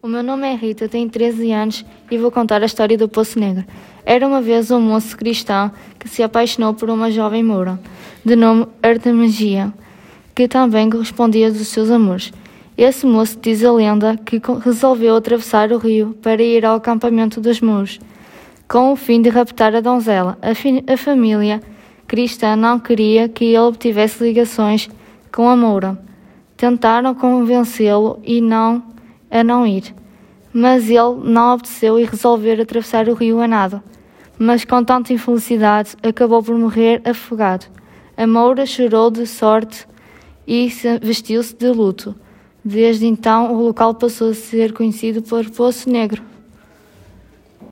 O meu nome é Rita, tenho 13 anos e vou contar a história do Poço Negro. Era uma vez um moço cristão que se apaixonou por uma jovem moura, de nome Artemagia, que também correspondia dos seus amores. Esse moço diz a lenda que resolveu atravessar o rio para ir ao acampamento dos mouros, com o fim de raptar a donzela. A, a família cristã não queria que ele obtivesse ligações com a moura. Tentaram convencê-lo e não a não ir. Mas ele não obedeceu e resolveu atravessar o rio a nado. Mas com tanta infelicidade acabou por morrer afogado. A Moura chorou de sorte e vestiu-se de luto. Desde então, o local passou a ser conhecido por Poço Negro.